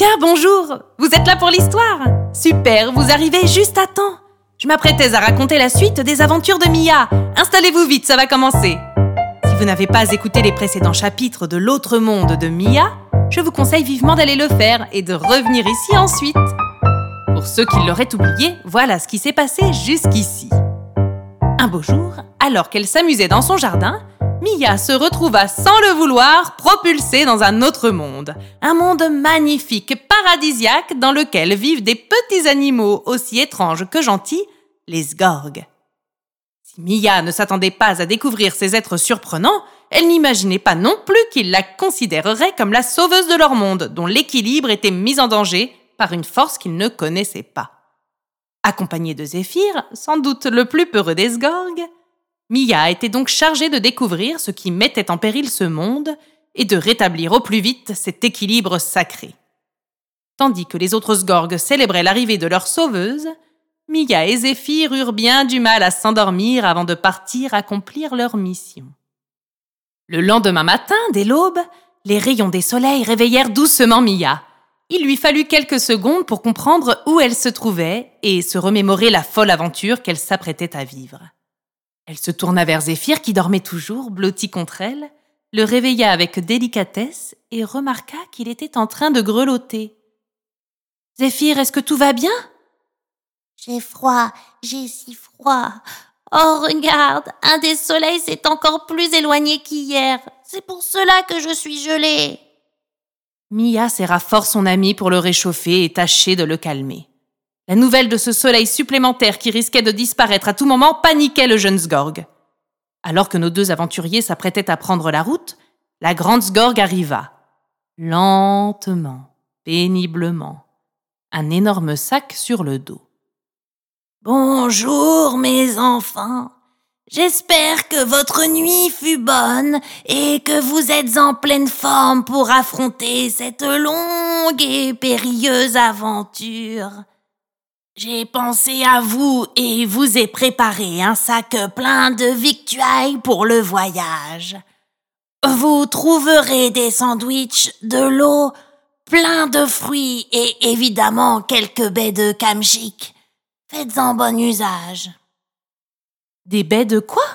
Tiens, bonjour Vous êtes là pour l'histoire Super, vous arrivez juste à temps Je m'apprêtais à raconter la suite des aventures de Mia. Installez-vous vite, ça va commencer Si vous n'avez pas écouté les précédents chapitres de L'autre monde de Mia, je vous conseille vivement d'aller le faire et de revenir ici ensuite. Pour ceux qui l'auraient oublié, voilà ce qui s'est passé jusqu'ici. Un beau jour, alors qu'elle s'amusait dans son jardin, Mia se retrouva sans le vouloir propulsée dans un autre monde. Un monde magnifique, paradisiaque, dans lequel vivent des petits animaux aussi étranges que gentils, les sgorgs. Si Mia ne s'attendait pas à découvrir ces êtres surprenants, elle n'imaginait pas non plus qu'ils la considéreraient comme la sauveuse de leur monde, dont l'équilibre était mis en danger par une force qu'ils ne connaissaient pas. Accompagnée de Zéphyr, sans doute le plus peureux des Sgorgs, Mia été donc chargée de découvrir ce qui mettait en péril ce monde et de rétablir au plus vite cet équilibre sacré. Tandis que les autres Sgorgs célébraient l'arrivée de leur sauveuse, Mia et Zéphyr eurent bien du mal à s'endormir avant de partir accomplir leur mission. Le lendemain matin, dès l'aube, les rayons des soleils réveillèrent doucement Mia. Il lui fallut quelques secondes pour comprendre où elle se trouvait et se remémorer la folle aventure qu'elle s'apprêtait à vivre. Elle se tourna vers Zéphyr qui dormait toujours, blotti contre elle, le réveilla avec délicatesse et remarqua qu'il était en train de grelotter. Zéphyr, est-ce que tout va bien? J'ai froid, j'ai si froid. Oh, regarde, un des soleils s'est encore plus éloigné qu'hier. C'est pour cela que je suis gelée. Mia serra fort son ami pour le réchauffer et tâcher de le calmer. La nouvelle de ce soleil supplémentaire qui risquait de disparaître à tout moment paniquait le jeune Sgorg. Alors que nos deux aventuriers s'apprêtaient à prendre la route, la grande Sgorg arriva. Lentement, péniblement, un énorme sac sur le dos. Bonjour mes enfants. J'espère que votre nuit fut bonne et que vous êtes en pleine forme pour affronter cette longue et périlleuse aventure. J'ai pensé à vous et vous ai préparé un sac plein de victuailles pour le voyage. Vous trouverez des sandwichs, de l'eau, plein de fruits et évidemment quelques baies de kamjik. Faites-en bon usage. Des baies de quoi?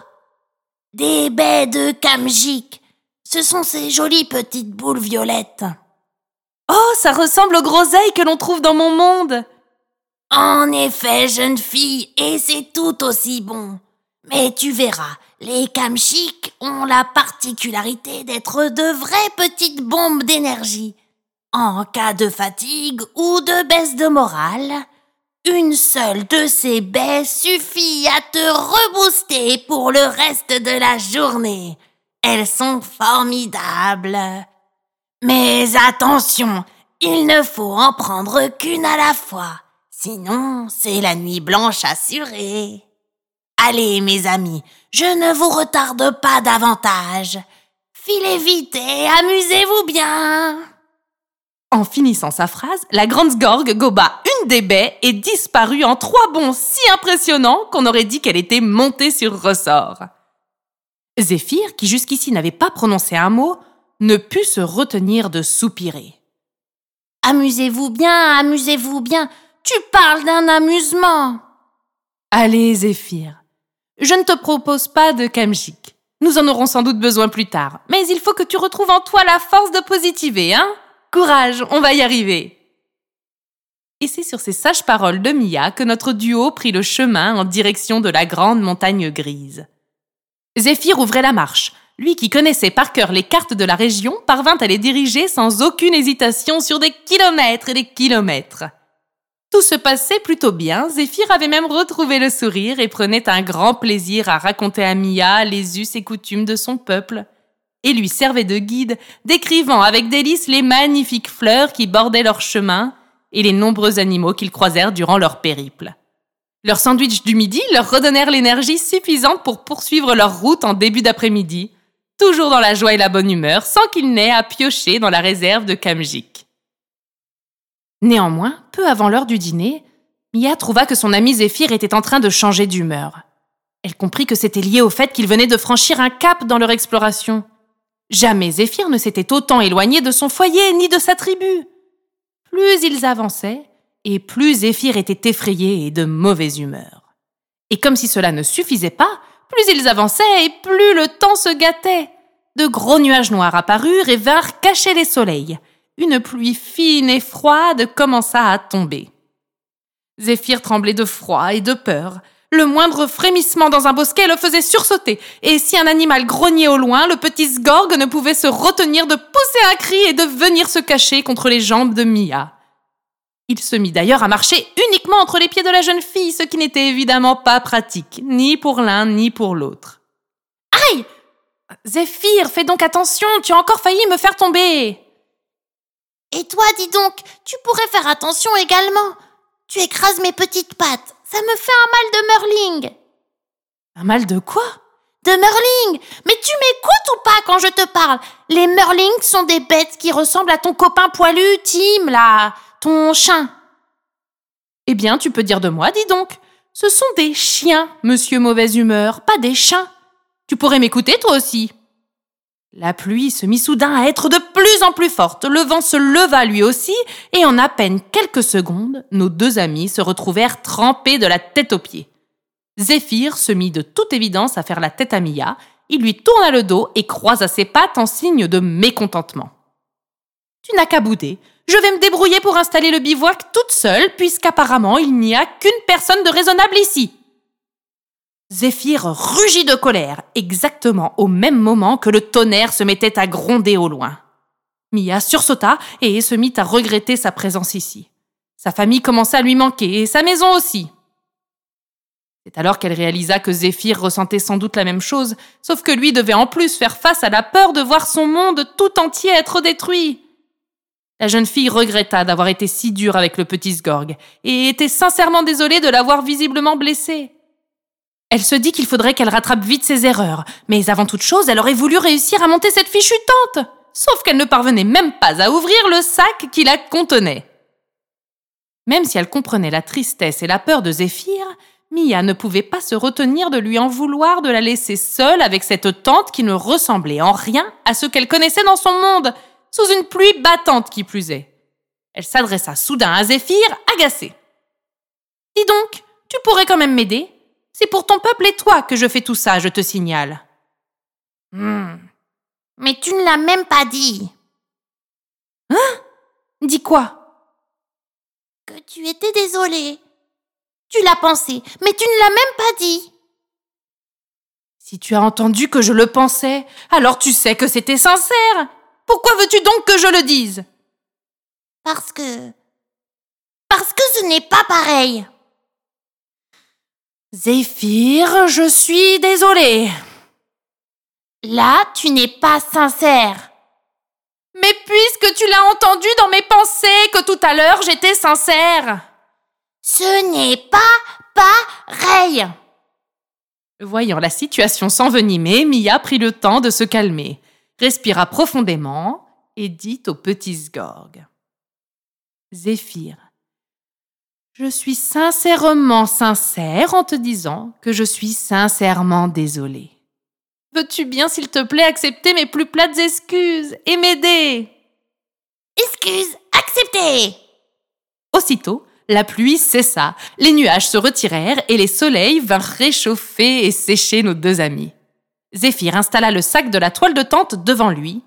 Des baies de kamjik. Ce sont ces jolies petites boules violettes. Oh, ça ressemble aux groseilles que l'on trouve dans mon monde. En effet, jeune fille, et c'est tout aussi bon. Mais tu verras, les kamchiks ont la particularité d'être de vraies petites bombes d'énergie. En cas de fatigue ou de baisse de morale, une seule de ces baies suffit à te rebooster pour le reste de la journée. Elles sont formidables. Mais attention, il ne faut en prendre qu'une à la fois. Sinon, c'est la nuit blanche assurée. Allez, mes amis, je ne vous retarde pas davantage. Filez vite et amusez-vous bien. En finissant sa phrase, la grande Sgorg goba une des baies et disparut en trois bonds si impressionnants qu'on aurait dit qu'elle était montée sur ressort. Zéphyr, qui jusqu'ici n'avait pas prononcé un mot, ne put se retenir de soupirer. Amusez-vous bien, amusez-vous bien. Tu parles d'un amusement. Allez, Zéphyr. Je ne te propose pas de kamjik. Nous en aurons sans doute besoin plus tard. Mais il faut que tu retrouves en toi la force de positiver, hein Courage, on va y arriver. Et c'est sur ces sages paroles de Mia que notre duo prit le chemin en direction de la grande montagne grise. Zéphyr ouvrait la marche. Lui qui connaissait par cœur les cartes de la région parvint à les diriger sans aucune hésitation sur des kilomètres et des kilomètres. Tout se passait plutôt bien, Zéphyr avait même retrouvé le sourire et prenait un grand plaisir à raconter à Mia les us et coutumes de son peuple, et lui servait de guide, décrivant avec délice les magnifiques fleurs qui bordaient leur chemin et les nombreux animaux qu'ils croisèrent durant leur périple. Leurs sandwichs du midi leur redonnèrent l'énergie suffisante pour poursuivre leur route en début d'après-midi, toujours dans la joie et la bonne humeur, sans qu'ils n'aient à piocher dans la réserve de Kamjik. Néanmoins, peu avant l'heure du dîner, Mia trouva que son ami Zéphyr était en train de changer d'humeur. Elle comprit que c'était lié au fait qu'il venait de franchir un cap dans leur exploration. Jamais Zéphyr ne s'était autant éloigné de son foyer ni de sa tribu. plus ils avançaient, et plus Zéphyr était effrayé et de mauvaise humeur. Et comme si cela ne suffisait pas, plus ils avançaient et plus le temps se gâtait. De gros nuages noirs apparurent et vinrent cacher les soleils. Une pluie fine et froide commença à tomber. Zéphyr tremblait de froid et de peur. Le moindre frémissement dans un bosquet le faisait sursauter, et si un animal grognait au loin, le petit Sgorg ne pouvait se retenir de pousser un cri et de venir se cacher contre les jambes de Mia. Il se mit d'ailleurs à marcher uniquement entre les pieds de la jeune fille, ce qui n'était évidemment pas pratique, ni pour l'un ni pour l'autre. Aïe Zéphyr, fais donc attention, tu as encore failli me faire tomber. Et toi, dis donc, tu pourrais faire attention également. Tu écrases mes petites pattes. Ça me fait un mal de Merling. Un mal de quoi? De Merling Mais tu m'écoutes ou pas quand je te parle? Les Merlings sont des bêtes qui ressemblent à ton copain poilu, Tim, là, ton chien. Eh bien, tu peux dire de moi, dis donc. Ce sont des chiens, monsieur mauvaise humeur, pas des chiens. Tu pourrais m'écouter, toi aussi. La pluie se mit soudain à être de plus en plus forte, le vent se leva lui aussi, et en à peine quelques secondes, nos deux amis se retrouvèrent trempés de la tête aux pieds. Zéphyr se mit de toute évidence à faire la tête à Mia, il lui tourna le dos et croisa ses pattes en signe de mécontentement. Tu n'as qu'à bouder, je vais me débrouiller pour installer le bivouac toute seule, puisqu'apparemment il n'y a qu'une personne de raisonnable ici. Zéphyr rugit de colère, exactement au même moment que le tonnerre se mettait à gronder au loin. Mia sursauta et se mit à regretter sa présence ici. Sa famille commença à lui manquer, et sa maison aussi. C'est alors qu'elle réalisa que Zéphyr ressentait sans doute la même chose, sauf que lui devait en plus faire face à la peur de voir son monde tout entier être détruit. La jeune fille regretta d'avoir été si dure avec le petit Sgorg, et était sincèrement désolée de l'avoir visiblement blessé. Elle se dit qu'il faudrait qu'elle rattrape vite ses erreurs, mais avant toute chose, elle aurait voulu réussir à monter cette fichue tente. Sauf qu'elle ne parvenait même pas à ouvrir le sac qui la contenait. Même si elle comprenait la tristesse et la peur de Zéphyr, Mia ne pouvait pas se retenir de lui en vouloir de la laisser seule avec cette tante qui ne ressemblait en rien à ce qu'elle connaissait dans son monde, sous une pluie battante qui plus est. Elle s'adressa soudain à Zéphyr, agacée. Dis donc, tu pourrais quand même m'aider? C'est pour ton peuple et toi que je fais tout ça, je te signale. Hmm. Mais tu ne l'as même pas dit. Hein? Dis quoi? Que tu étais désolée. Tu l'as pensé, mais tu ne l'as même pas dit. Si tu as entendu que je le pensais, alors tu sais que c'était sincère. Pourquoi veux-tu donc que je le dise? Parce que... Parce que ce n'est pas pareil. Zéphyr, je suis désolée. Là, tu n'es pas sincère. Mais puisque tu l'as entendu dans mes pensées que tout à l'heure j'étais sincère. Ce n'est pas pareil. Voyant la situation s'envenimer, Mia prit le temps de se calmer, respira profondément et dit au petit Sgorg. Zéphyr, je suis sincèrement sincère en te disant que je suis sincèrement désolée. Veux-tu bien, s'il te plaît, accepter mes plus plates excuses et m'aider? Excuse acceptée Aussitôt, la pluie cessa, les nuages se retirèrent et les soleils vinrent réchauffer et sécher nos deux amis. Zéphyr installa le sac de la toile de tente devant lui,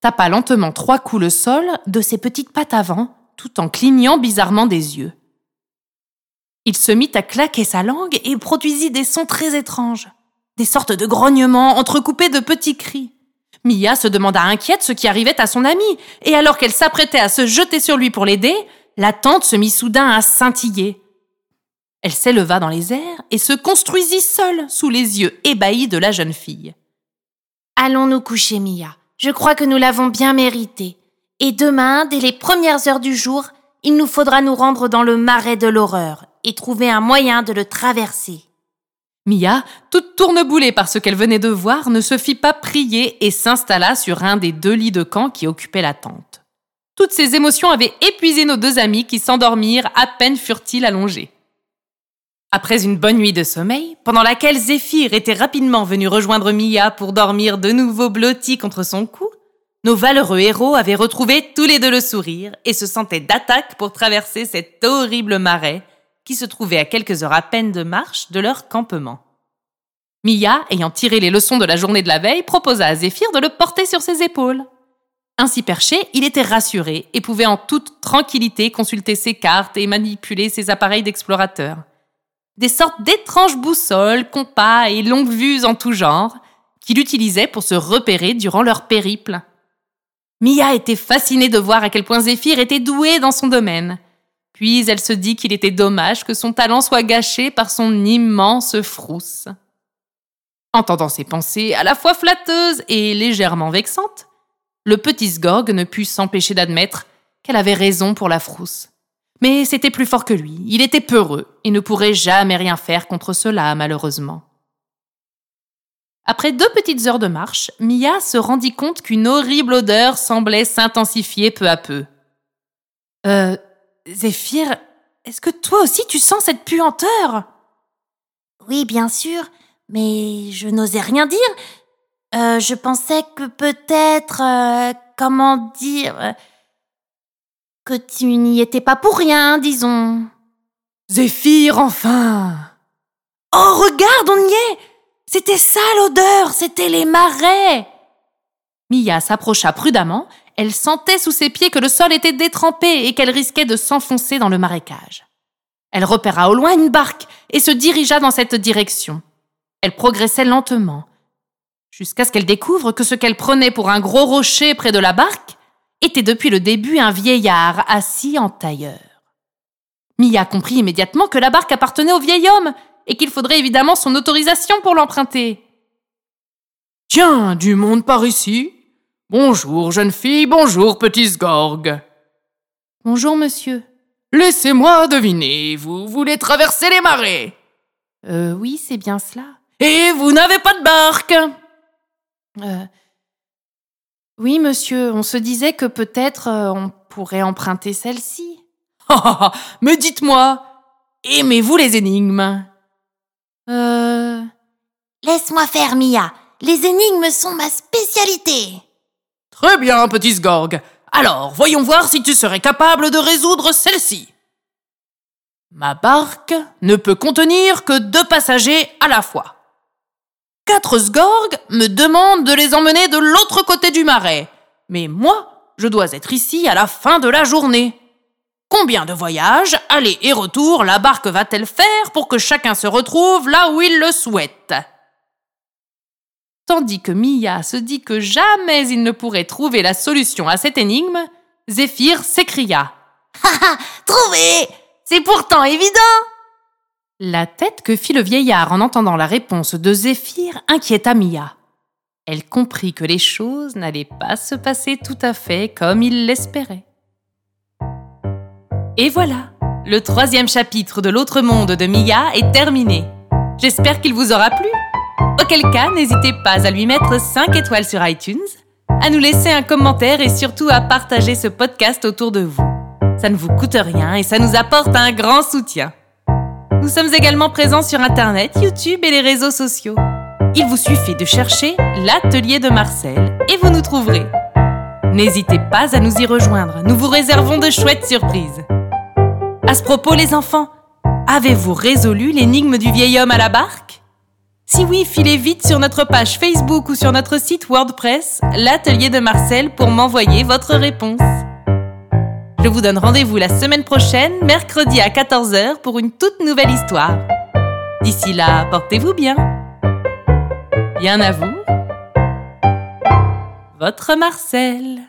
tapa lentement trois coups le sol de ses petites pattes avant, tout en clignant bizarrement des yeux. Il se mit à claquer sa langue et produisit des sons très étranges, des sortes de grognements entrecoupés de petits cris. Mia se demanda inquiète ce qui arrivait à son amie, et alors qu'elle s'apprêtait à se jeter sur lui pour l'aider, la tente se mit soudain à scintiller. Elle s'éleva dans les airs et se construisit seule sous les yeux ébahis de la jeune fille. Allons nous coucher, Mia. Je crois que nous l'avons bien mérité. Et demain, dès les premières heures du jour, il nous faudra nous rendre dans le marais de l'horreur et trouver un moyen de le traverser. Mia, toute tourneboulée par ce qu'elle venait de voir, ne se fit pas prier et s'installa sur un des deux lits de camp qui occupaient la tente. Toutes ces émotions avaient épuisé nos deux amis qui s'endormirent à peine furent-ils allongés. Après une bonne nuit de sommeil, pendant laquelle Zéphyr était rapidement venu rejoindre Mia pour dormir de nouveau blotti contre son cou, nos valeureux héros avaient retrouvé tous les deux le sourire et se sentaient d'attaque pour traverser cet horrible marais qui se trouvait à quelques heures à peine de marche de leur campement. Mia, ayant tiré les leçons de la journée de la veille, proposa à Zéphyr de le porter sur ses épaules. Ainsi perché, il était rassuré et pouvait en toute tranquillité consulter ses cartes et manipuler ses appareils d'explorateur. Des sortes d'étranges boussoles, compas et longues vues en tout genre, qu'il utilisait pour se repérer durant leur périple. Mia était fascinée de voir à quel point Zéphyr était doué dans son domaine. Puis elle se dit qu'il était dommage que son talent soit gâché par son immense frousse. Entendant ces pensées à la fois flatteuses et légèrement vexantes, le petit Sgorg ne put s'empêcher d'admettre qu'elle avait raison pour la frousse. Mais c'était plus fort que lui, il était peureux et ne pourrait jamais rien faire contre cela, malheureusement. Après deux petites heures de marche, Mia se rendit compte qu'une horrible odeur semblait s'intensifier peu à peu. Euh, Zéphyr, est-ce que toi aussi tu sens cette puanteur? Oui, bien sûr, mais je n'osais rien dire. Euh, je pensais que peut-être, euh, comment dire, euh, que tu n'y étais pas pour rien, disons. Zéphyr, enfin Oh, regarde, on y est C'était ça l'odeur, c'était les marais Mia s'approcha prudemment, elle sentait sous ses pieds que le sol était détrempé et qu'elle risquait de s'enfoncer dans le marécage. Elle repéra au loin une barque et se dirigea dans cette direction. Elle progressait lentement, jusqu'à ce qu'elle découvre que ce qu'elle prenait pour un gros rocher près de la barque était depuis le début un vieillard assis en tailleur. Mia comprit immédiatement que la barque appartenait au vieil homme et qu'il faudrait évidemment son autorisation pour l'emprunter. Tiens, du monde par ici. Bonjour, jeune fille, bonjour, petit Sgorg. Bonjour, monsieur. Laissez-moi deviner, vous voulez traverser les marais? Euh, oui, c'est bien cela. Et vous n'avez pas de barque? Euh, oui, monsieur, on se disait que peut-être euh, on pourrait emprunter celle-ci. Ah, Mais dites-moi, aimez-vous les énigmes? Euh. Laisse-moi faire, Mia. Les énigmes sont ma spécialité. Très bien, petit Sgorg. Alors, voyons voir si tu serais capable de résoudre celle-ci. Ma barque ne peut contenir que deux passagers à la fois. Quatre Sgorg me demandent de les emmener de l'autre côté du marais, mais moi, je dois être ici à la fin de la journée. Combien de voyages, aller et retour, la barque va-t-elle faire pour que chacun se retrouve là où il le souhaite? Tandis que Mia se dit que jamais il ne pourrait trouver la solution à cette énigme, Zéphyr s'écria. Haha, trouvé C'est pourtant évident La tête que fit le vieillard en entendant la réponse de Zéphyr inquiéta Mia. Elle comprit que les choses n'allaient pas se passer tout à fait comme il l'espérait. Et voilà, le troisième chapitre de l'autre monde de Mia est terminé. J'espère qu'il vous aura plu. Auquel cas, n'hésitez pas à lui mettre 5 étoiles sur iTunes, à nous laisser un commentaire et surtout à partager ce podcast autour de vous. Ça ne vous coûte rien et ça nous apporte un grand soutien. Nous sommes également présents sur Internet, YouTube et les réseaux sociaux. Il vous suffit de chercher l'atelier de Marcel et vous nous trouverez. N'hésitez pas à nous y rejoindre, nous vous réservons de chouettes surprises. À ce propos, les enfants, avez-vous résolu l'énigme du vieil homme à la barque? Si oui, filez vite sur notre page Facebook ou sur notre site WordPress, l'atelier de Marcel, pour m'envoyer votre réponse. Je vous donne rendez-vous la semaine prochaine, mercredi à 14h, pour une toute nouvelle histoire. D'ici là, portez-vous bien. Bien à vous. Votre Marcel.